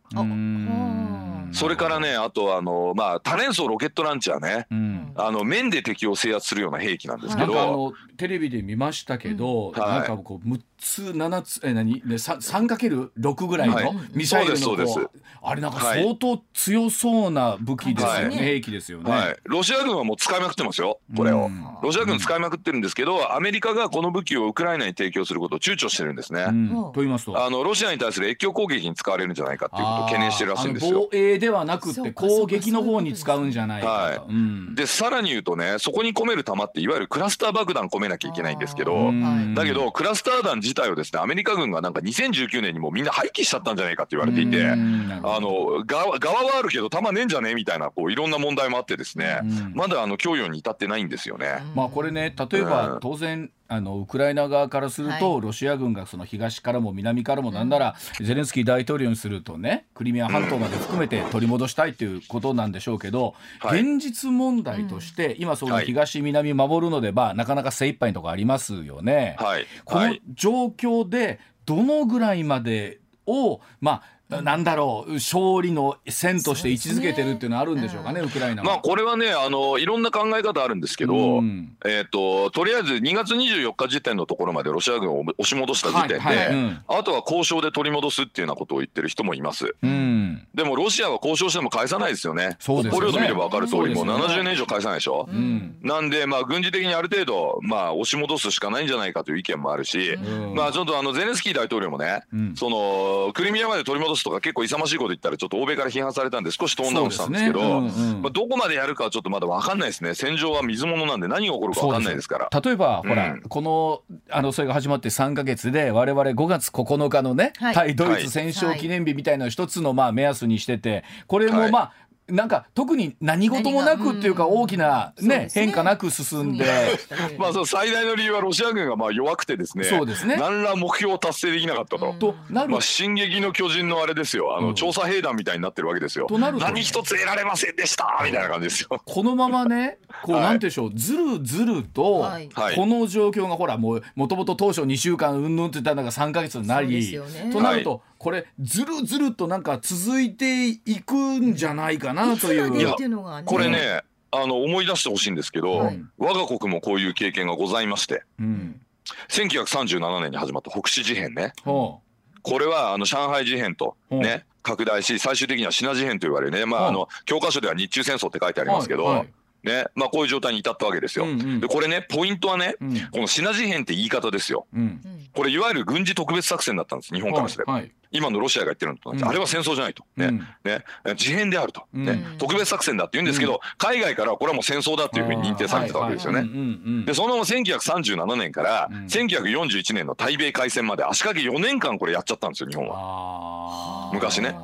それからね、あとあの、まあ、多連装ロケットランチャーね。うん。あの面で敵を制圧するような兵器なんですけなんかあど、のテレビで見ましたけど、うん。はい。なんかこう6つ7つえ何？ねさ 3×6 ぐらいはい。のミサイルのこそうですそううあれなんかはい。相当強そうな武器ですよね、はい。兵器ですよね。はい、ロシア軍はもう使いまくってますよ、これを。うん。ロシア軍使いまくってるんですけど、アメリカがこの武器をウクライナに提供することを躊躇してるんですね。と言いますと。あのロシアに対する越境攻撃に使われるんじゃないかっていうことを懸念してるらしいんですよ。防衛ではなくて攻撃の方に使うんじゃないかと。はうん。でさらに言うとねそこに込める弾っていわゆるクラスター爆弾込めなきゃいけないんですけあどうん。だけどクラスター弾自体をですねアメリカ軍がなんか2019年にもうみんな廃棄しちゃったんじゃないかって言われていてあの側側はあるけど弾ねえんじゃねえみたいなこういろんな問題もあってですねうん。まだあの供与に至ってないんですよね。まあこれね例えばうん。当然あのウクライナ側からすると、はロシア軍がその東からも南からもなんなら、ゼレンスキー大統領にするとねクリミア半島まで含めて取り戻したいということなんでしょうけど、はい。現実問題として、今そのはい。東南守るのでまあなかなか精一杯のところありますよね。はい。このはい状況でどのぐらいまでをまあなんだろう勝利の線として位置づけてるっていうのはあるんでしょうかねウクライナは。まあこれはねあのいろんな考え方あるんですけど、うん。えっ、ととりあえず2月24日時点のところまでロシア軍を押し戻した時点で、はいはいうん。あとは交渉で取り戻すっていうようなことを言ってる人もいます。うん。でもロシアは交渉しても返さないですよね。北方領土見れば分かる通り、もうそうですよね。70年以上返さないでしょ。うん。なんで、まあ、軍事的にある程度、まあ、押し戻すしかないんじゃないかという意見もあるし、うん。まあ、ちょっとあのゼレンスキー大統領もね、うん。そのクリミアまで取り戻すとか、結構勇ましいこと言ったら、ちょっと欧米から批判されたんで、少しトーンダウンしたんですけど、ねうんうん。まあ、どこまでやるかはちょっとまだ分かんないですね、戦場は水物なんで、何が起こるか分かんないですから。例えば、ほらうん。このあのそれが始まって3か月で我々5月9日のね、はい。対ドイツ戦勝記念日みたいな一つのまあ目安にしててこれもはい。まあ、なんか特に何事もなくっていうか大きな、ねね。変化なく進んで。まあ、その最大の理由はロシア軍がまあ弱くてですね。そうですね。何ら目標を達成できなかったと。うん。となるまあ、進撃の巨人のあれですよ、あの、うん。調査兵団みたいになってるわけですよ。となると。何一つ得られませんでした。みたいな感じですよ。このままねこう、はい。なんていうんでしょう。ずるずると、はい。はい。この状況がほらもうもともと当初2週間うんぬんって言ったのが3か月になり、すよね。となると、これずるずるとなんか続いていくんじゃないかなという。いやこれね、あの思い出してほしいんですけど、はい。我が国もこういう経験がございましてうん。1937年に始まった北市事変ね。ほこれはあの上海事変とうんね、拡大し最終的にはシナ事変と言われるね、まあ、う。んあの教科書では日中戦争って書いてあうりますけど、はい。はいねまあ、こういう状態に至ったわけですよ。うんうん。でこれねポイントはね、うん。このシナ事変って言い方ですよ。うん。うんこれいわゆる軍事特別作戦だったんです日本からすれば、はい今のロシアが言ってるのと同じ、うん。あれは戦争じゃないと、ね。うん。ね、事変であると、ねうん。特別作戦だって言うんですけど、海外からはこれはもう戦争だっていうふうに認定されてたわけですよね。でそのまま1937年からうん。1941年の対米開戦まで足掛け4年間これやっちゃったんですよ日本は。昔ね。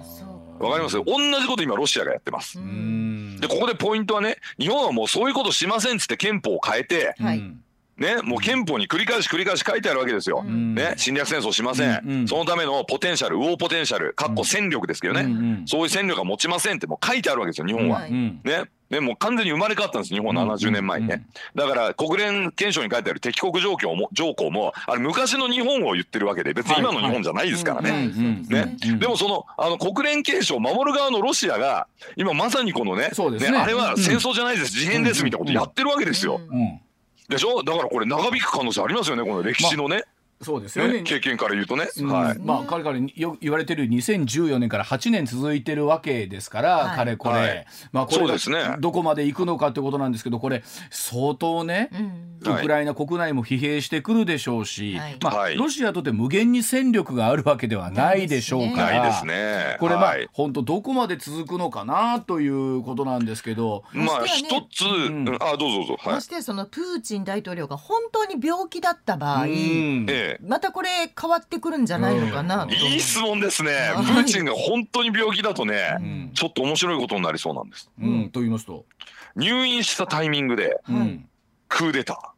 わかります？同じこと今ロシアがやってます。うん。でここでポイントはね日本はもうそういうことしませんっつって憲法を変えてはい。うんねもう憲法に繰り返し繰り返し書いてあるわけですよ。うん。ね侵略戦争しません、うんうんそのためのポテンシャルウォーポテンシャルかっこ戦力ですけどね、うんうんそういう戦力が持ちませんってもう書いてあるわけですよ日本は。はいうんね。ね、もう完全に生まれ変わったんです日本うん70年前にね、だから国連憲章に書いてある敵国条項も条項もあれ昔の日本を言ってるわけで別に今の日本じゃないですからね。ねうんでもそのあの国連憲章を守る側のロシアが今まさにこのねそうですね。あれは戦争じゃないです、事変ですみたいなことやってるわけですよ。うん。うんでしょ？だからこれ長引く可能性ありますよねこの歴史のね,、そうですよね。ね経験から言うとね。うん。はい。まあ彼からよ言われてる2014年から8年続いてるわけですから、はい。かれこれ、はい。まあこれそうですね。がどこまで行くのかってことなんですけどこれ相当ね、うん。ウクライナ国内も疲弊してくるでしょうし、はい。まあはい。ロシアとって無限に戦力があるわけではないでしょうからないですね。これまあ、はい。本当どこまで続くのかなということなんですけど、まあ一つ、ん。あどうぞどうぞ。はい。ま。してそのプーチン大統領が本当に病気だった場合、うん。ええまたこれ変わってくるんじゃないのかなと、いい質問ですね。はい。プーチンが本当に病気だとね、うん。ちょっと面白いことになりそうなんです。うん。と言いますと、入院したタイミングでうん。はいクーデタ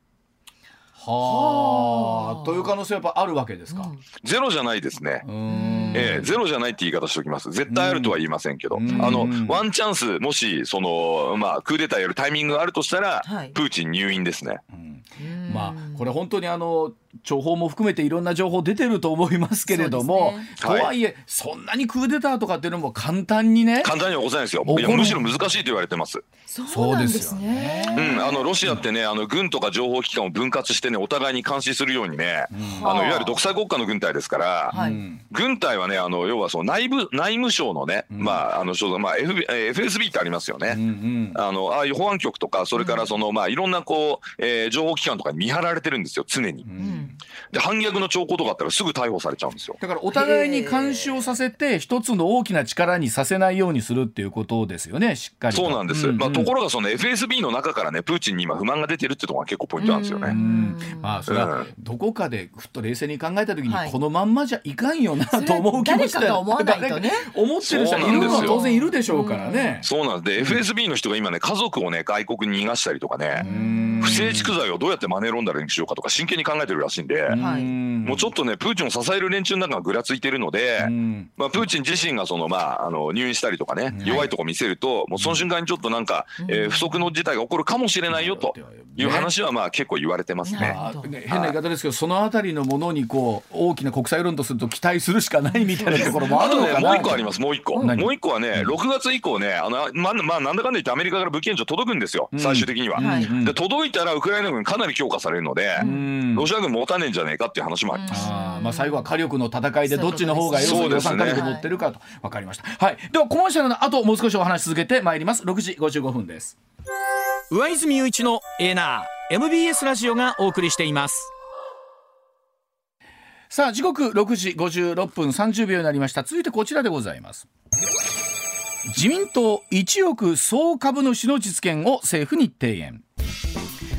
はあ。という可能性はやっぱあるわけですか。うん。ー。ゼロじゃないですね。うん。ええゼロじゃないって言い方しておきます。絶対あるとは言いませんけど、うん。あのうんワンチャンスもしそのまあクーデターやるタイミングがあるとしたら、はい。プーチン入院ですね。うん。うん。まあこれ本当にあの情報も含めていろんな情報出てると思いますけれども、ねとはいえそんなにクーデターとかっていうのも簡単にね。簡単には起こせないですよ。むしろ難しいと言われてます。そうなんですねそうん、あのロシアってね、あの軍とか情報機関を分割してね、お互いに監視するようにね、うんあのいわゆる独裁国家の軍隊ですから、軍隊はね、あの要はその内部内務省のね、うんまああの所まあー FSB ってありますよね。うんうんあのああいう保安局とかそれからその、まあいろんなこう、えー情報機関とかに見張られてるんですよ常にう。うんんで反逆の兆候とかあったらすぐ逮捕されちゃうんですよ。だからお互いに監視をさせて一つの大きな力にさせないようにするっていうことですよねしっかりとそうなんです。うんまあところがその FSB の中からねプーチンに今不満が出てるってところが結構ポイントなんですようね。んまあそれはうんどこかでふっと冷静に考えた時にはいこのまんまじゃいかんよなと思う気もしてそれ誰かが思わないとね思ってる人いるのは当然いるでしょうからね。そうなんです。で FSB の人が今ね家族をね外国に逃がしたりとかね。うん不正蓄財をどうやってマネーロンダリングしようかとか真剣に考えてるらしいん。で、はい。もうちょっとねプーチンを支える連中の中がぐらついてるので、まあ、プーチン自身がその、まあ、あの入院したりとかね、弱いとこ見せるともうその瞬間にちょっとなんか、えー不測の事態が起こるかもしれないよという話はまあ結構言われてますね。変な言い方ですけど、そのあたりのものにこう大きな国際世論とすると期待するしかないみたいなところもあるのかな。もう一個あります、もう一個。何？もう一個はね、6月以降ね、あの、ま、まあ、なんだかんだ言ってアメリカから武器援助届くんですよ、最終的には。はいで、届いたらウクライナ軍かなり強化されるので、ん。ロシア軍持たねえんじゃねえかっていう話もあります。あーまあ最後は火力の戦いでどっちの方が予算火力持ってるかと分かりました。はい。ではコマーシャルの後もう少しお話し続けてまいります。6時55分です。上泉雄一のエナー MBS ラジオがお送りしていますさあ時刻6時56分30秒になりました続いてこちらでございます自民党1億総株主の実現を政府に提言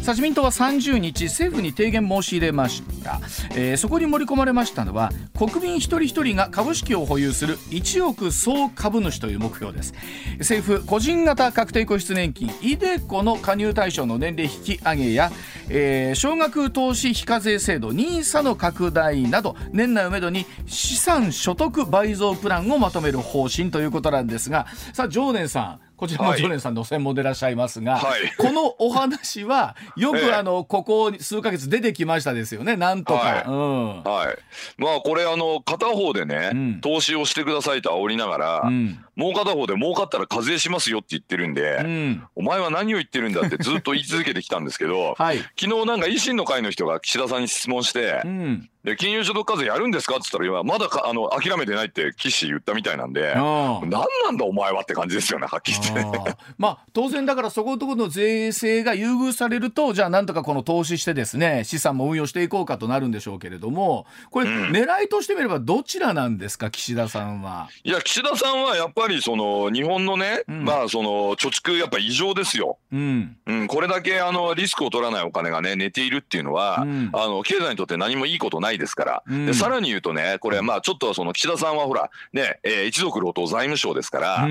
さあ自民党は30日政府に提言申し入れました、えーそこに盛り込まれましたのは国民一人一人が株式を保有する1億総株主という目標です。政府個人型確定拠出年金 iDeCo の加入対象の年齢引き上げや、えー少額投資非課税制度 NISA の拡大など年内をめどに資産所得倍増プランをまとめる方針ということなんですがさあ常念さんこちらもはい。常念さんの専門でいらっしゃいますが、はい。このお話は よく、ええ。あのここ数ヶ月出てきましたですよね。なんとか、はい。うん。はい。まあ、これ、あの、片方でね、うん。投資をしてくださいと煽りながら、うんもう片方で儲かったら課税しますよって言ってるんで、うん。お前は何を言ってるんだってずっと言い続けてきたんですけど、はい。昨日なんか維新の会の人が岸田さんに質問して、うん。で金融所得課税やるんですかって言ったら、いやまだかあの諦めてないって岸言ったみたいなんで、あ何なんだお前はって感じですよね、はっきり言って。あまあ当然だからそこのところの税制が優遇されるとじゃあなんとかこの投資してですね資産も運用していこうかとなるんでしょうけれどもこれ、狙いとしてみればどちらなんですか岸田さんは。いや、岸田さんはやっぱりその日本のね、ん。まあその貯蓄やっぱ異常ですよ。うん。うん、これだけあのリスクを取らないお金がね寝ているっていうのは、うん。あの経済にとって何もいいことないですから、うん。でさらに言うとねこれまあちょっとその岸田さんはほらね、えー一族老頭財務省ですから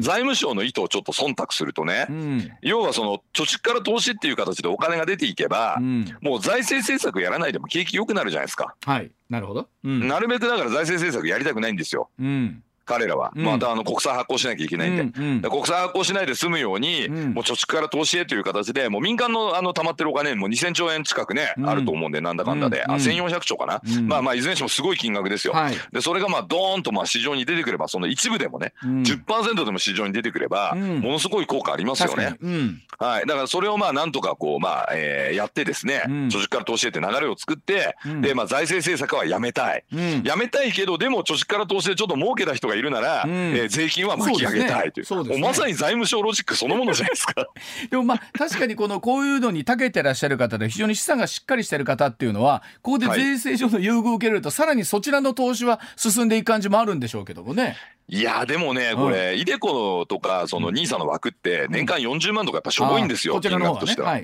財務省の意図をちょっと忖度するとね、うん。要はその貯蓄から投資っていう形でお金が出ていけば、うん。もう財政政策やらないでも景気良くなるじゃないですか。はい。なるほど。うん。なるべくだから財政政策やりたくないんですよ。うん彼らは、うん。またあの国債発行しなきゃいけないんで。うんうん。で国債発行しないで済むように、うん。もう貯蓄から投資へという形でもう民間のあの溜まってるお金もう2000兆円近くね、うん。あると思うんでなんだかんだで、うん。あ1400兆かな、うん。まあまあいずれにしてもすごい金額ですよ、はい。でそれがまあドーンとまあ市場に出てくればその一部でもね、うん。10%でも市場に出てくれば、うん。ものすごい効果ありますよね。はい、だからそれをまあなんとかこうまあ、えーやってですね、うん。貯蓄から投資へって流れを作って、うん。でまあ財政政策はやめたい、うん。やめたいけどでも貯蓄から投資でちょっと儲けた人がいるなら、うん。えー税金は巻き上げたいという。ね。ね。まさに財務省ロジックそのものじゃないですか。でもまあ確かにこのこういうのに長けてらっしゃる方で非常に資産がしっかりしてる方っていうのはここではい。税制上の優遇を受けると、さらにそちらの投資は進んでいく感じもあるんでしょうけどもね。いやでもね、これ、イデコとか、その NISA の枠って、年間40万とかやっぱしょぼいんですよ、金額としては。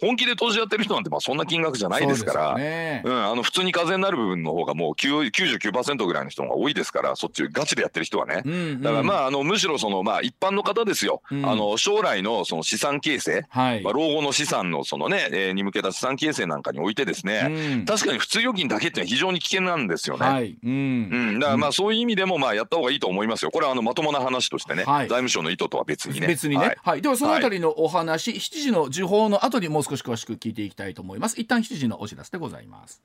本気で投資やってる人なんて、まあそんな金額じゃないですから、そうん、あの普通に課税になる部分の方がもう9 99%ぐらいの人が多いですから、そっちガチでやってる人はね。だからまあ、あのむしろその、まあ、一般の方ですよ、うん。あの将来のその資産形成、はい。まあ、老後の資産のその、ねえーに向けた資産形成なんかにおいてですね、うん。確かに普通預金だけって非常に危険なんですよね。うん、だからまあそういう意味でもまあやった方がいいと思いますよ。これはあのまともな話としてね、はい。財務省の意図とは別にね。別にね、ははい。いではそのあたりのお話、7時の時報の後にもう少し詳しく聞いていきたいと思います。一旦7時のお知らせでございます。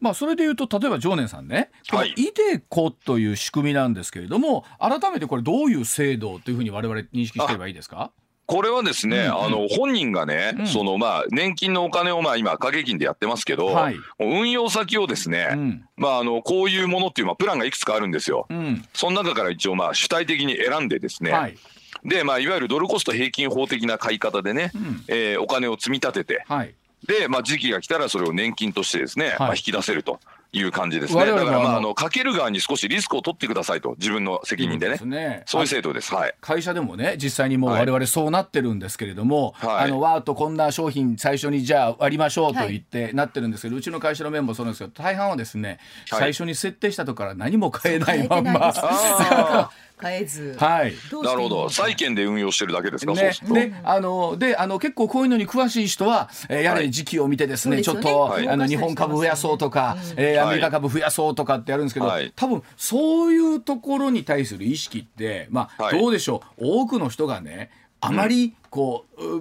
まあそれでいうと例えば常念さんね。このはいイデコという仕組みなんですけれども改めてこれどういう制度というふうに我々認識してればいいですか？これはですね、うんうん。あの本人がね、うん。そのまあ年金のお金をまあ今掛け金でやってますけど、はい。運用先をですね、うん。まああのこういうものっていうまあプランがいくつかあるんですよ。うん。その中から一応まあ主体的に選んでですね、はい。でまあいわゆるドルコスト平均法的な買い方でね、うん。えーお金を積み立てて、はい。でまあ時期が来たらそれを年金としてですね、まあ引き出せるという感じですね。我々もだからまああのかける側に少しリスクを取ってくださいと自分の責任でね。すねそういう制度です。はい。会社でもね実際にもうはい我々そうなってるんですけれども、はいあのわーっとこんな商品最初にじゃあ割りましょうと言ってなってるんですけど、うちの会社のメンバーそうなんですけど大半はですね、はい最初に設定したとこから何も変えないまんま 変えず。はい。なるほど。債券で運用してるだけですか？そうねする、と。であのであの結構こういうのに詳しい人は、えーやははいり時期を見てですね、そうですちょっと、あの日本株増やそうとか、えーアメリカ株増やそうとかってやるんですけど、はい多分そういうところに対する意識ってまあ、はいどうでしょう？多くの人がねあまりこう、う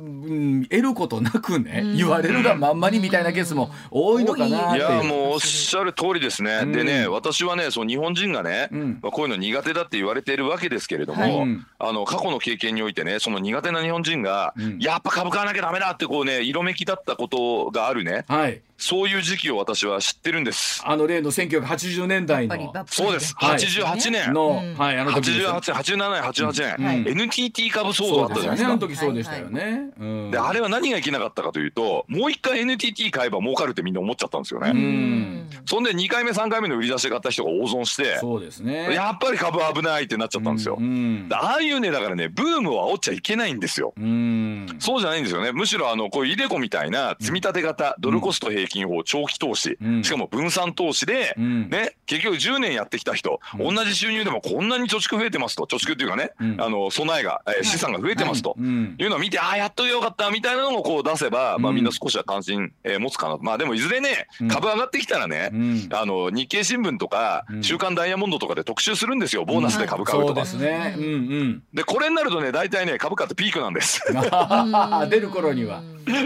ん、得ることなくね、言われるがまんまにみたいなケースも多いのかなっていやもうおっしゃる通りですね、でね私はねその日本人がね、ん。まあ、こういうの苦手だって言われているわけですけれども、はい。うんあの過去の経験においてねその苦手な日本人が、ん。やっぱ株買わなきゃダメだってこうね色めきだったことがあるね。はい、そういう時期を私は知ってるんです。あの例の1980年代の。そうです、はい88年、の、うん。はいあの時ですよ88年、87年、88年、はい。NTT 株騒動。あったじゃないですか。でしたよね。うんであれは何がいけなかったかというともう一回 NTT 買えば儲かるってみんな思っちゃったんですよね。んそんで2回目3回目の売り出し買った人が大損してそうですね。やっぱり株危ないってなっちゃったんですよ。ああいうねだからねブームを煽っちゃいけないんですよ。うんそうじゃないんですよね。むしろあのこういうイデコみたいな積み立て型、ドルコスト平均法長期投資、うん。しかも分散投資で、うん。ね、結局10年やってきた人、同じ収入でもこんなに貯蓄増えてますと。貯蓄っていうかね、うん。あの備えが、えー資産が増えてますと。うん。いうのを見てああやっとよかったみたいなのをこう出せば、まあ、うんみんな少しは関心、えー持つかなまあでもいずれねうん。株上がってきたらね、うん。あの日経新聞とかうん「週刊ダイヤモンド」とかで特集するんですよ。ボーナスで株買うとか。そうですね。うんうん。でこれになるとね大体ね株価ってピークなんです。出る頃には。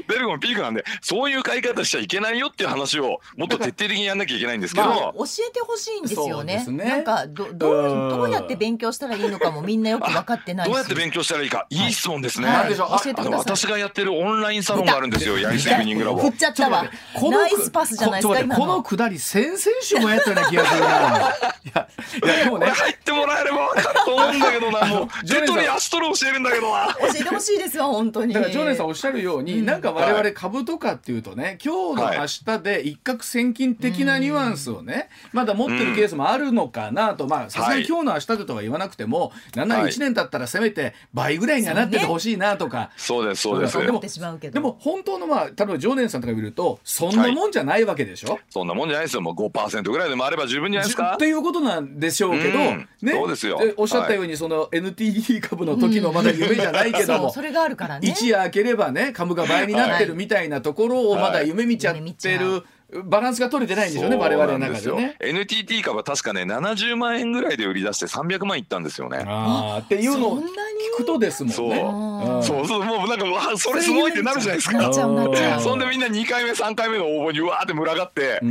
ベルゴンピークなんでそういう買い方しちゃいけないよっていう話をもっと徹底的にやんなきゃいけないんですけど、ま教えてほしいんですよね。すね。なんかどどうどうやって勉強したらいいのかもみんなよく分かってないし。どうやって勉強したらいいか。い。い質問ですね。私がやってるオンラインサロンがあるんですよ。ヤリスイブニングラボ振っ。ちゃったわ。このナイスパスじゃないですかこちょっと待ってこのくだり先々週もやったような気がするな。いやいやでもね。入ってもらえれば分かると思うんだけどな。もうジョネさん。手取り足取り教えるんだけどな。教えてほしいですわ本当に。だから常連さんおっしゃるように、なんか我々株とかっていうとね今日のはい明日で一攫千金的なニュアンスをね、まだ持ってるケースもあるのかなと、まあさすがに今日の明日でとは言わなくても、なんなら1年経ったらせめて倍ぐらいにはなっててほしいなとか。そうですそうです。でもでも本当のまあ例えば常連さんとか見るとそんなもんじゃないわけでしょ、そんなもんじゃないですよ。もう5%ぐらいでもあれば十分じゃないですか？って。いうことなんでしょうけど、うん。ね。そうですよ。おっしゃったように、その NTT 株の時のまだ夢じゃないけども、そうそれがあるからね一夜明ければね株が倍になってるみたいなところをまだ夢見ちゃってる、バランスが取れてないんでしょうね我々の中でね。NTT 株は確かね70万円ぐらいで売り出して300万いったんですよね。あーっていうのをそんなに聞くとですもんそう。ね。ん。そうそうもうなんかうわそれすごいってなるじゃないですか。そんでみんな2回目3回目の応募にうわーって群がって、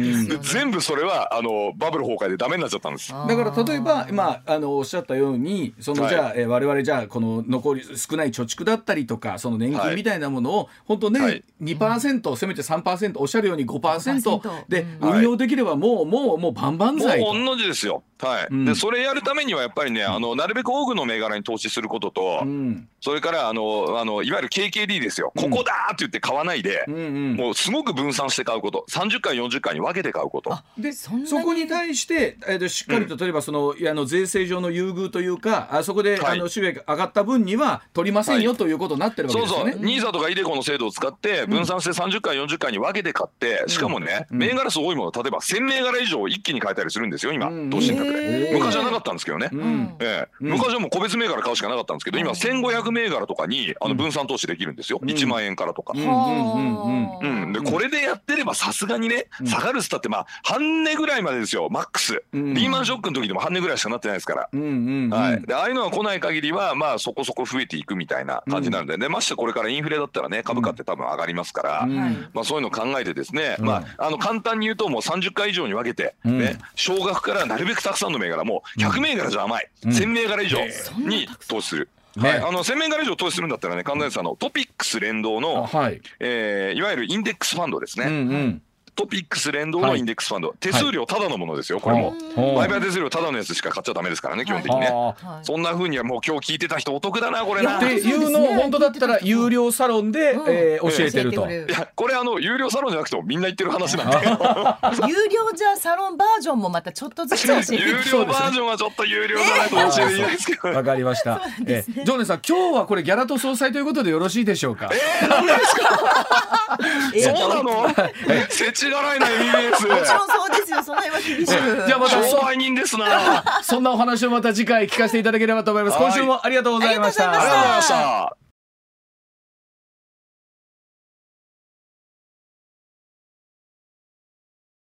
全部それはあのバブル崩壊でダメになっちゃったんです。だから例えば、まあ、あのおっしゃったようにその、はい。じゃあ、えー我々じゃあこの残り少ない貯蓄だったりとかその年金みたいなものを、本当ね、はい。2%せめて3%おっしゃるように 5%, 5%でうん運用できればもうもうもう万々も歳と。う同じですよ。はい。うん。でそれやるためにはやっぱりねあのなるべく多くの銘柄に投資することと、うん。それからあのあのいわゆる KKD ですよ。ここだーって言って買わないで、うんうん。もうすごく分散して買うこと。30回40回に分けて買うこと。でそんなに？そこに対して、えーとしっかりと例えばその、いやあの税制上の優遇というかあそこで、はい。あの収益が上がった分には取りませんよ、はい。ということになってるわけそうそう、ですよね。ニーサとかイデコの制度を使って分散して30回40回に分けて買ってしかもね、うん。銘柄数多いもの例えば1000銘柄以上一気に買えたりするんですよ今。うん。投資信託へでー昔はなかったんですけどね、うん。え昔はもう個別銘柄買うしかなかったんですけど今1500銘柄とかにあの分散投資できるんですよ、うん。1万円からとか。うんうんうんうん。うん、でこれでやってればさすがにね下がるっつったってまあ半値ぐらいまでですよマックス、うん。リーマンショックの時でも半値ぐらいしかなってないですから。うんうんうん。はい、でああいうのが来ない限りはまあそこそこ増えていくみたいな感じなんで、ね。ましてこれからインフレだったらね株価って多分上がりますから、まあ、そういうの考えてですね、うん。まあ、あの簡単に言うともう30回以上に分けて、うん。ね少額からなるべくたくさんの銘柄もう100銘柄じゃ甘い、うん。1000銘柄以上に投資する。ねはい、あの1000銘柄以上投資するんだったらね神田さんのトピックス連動の、はい。えーいわゆるインデックスファンドですね、うんうんトピックス連動のインデックスファンド、手数料ただのものですよこれも。売買手数料ただのやつしか買っちゃダメですからね基本的にね。そんな風にはもう今日聞いてた人お得だなこれな。っていうのを本当だったら有料サロンで、うんえー教えてると。いやこれあの有料サロンじゃなくてもみんな言ってる話なんで。有料じゃサロンバージョンもまたちょっとずつ教えて有料バージョンはちょっと有料じゃないと教えていないですけど。わかりました。えージョーネさん今日はこれギャラと総裁ということでよろしいでしょうか？え そうなの？世知辛いな MBS。もちろんそうですよその辺は厳しくじゃあまた商売人ですな。あ そんなお話をまた次回聞かせていただければと思います。今週もありがとうございました。ありがとうございました。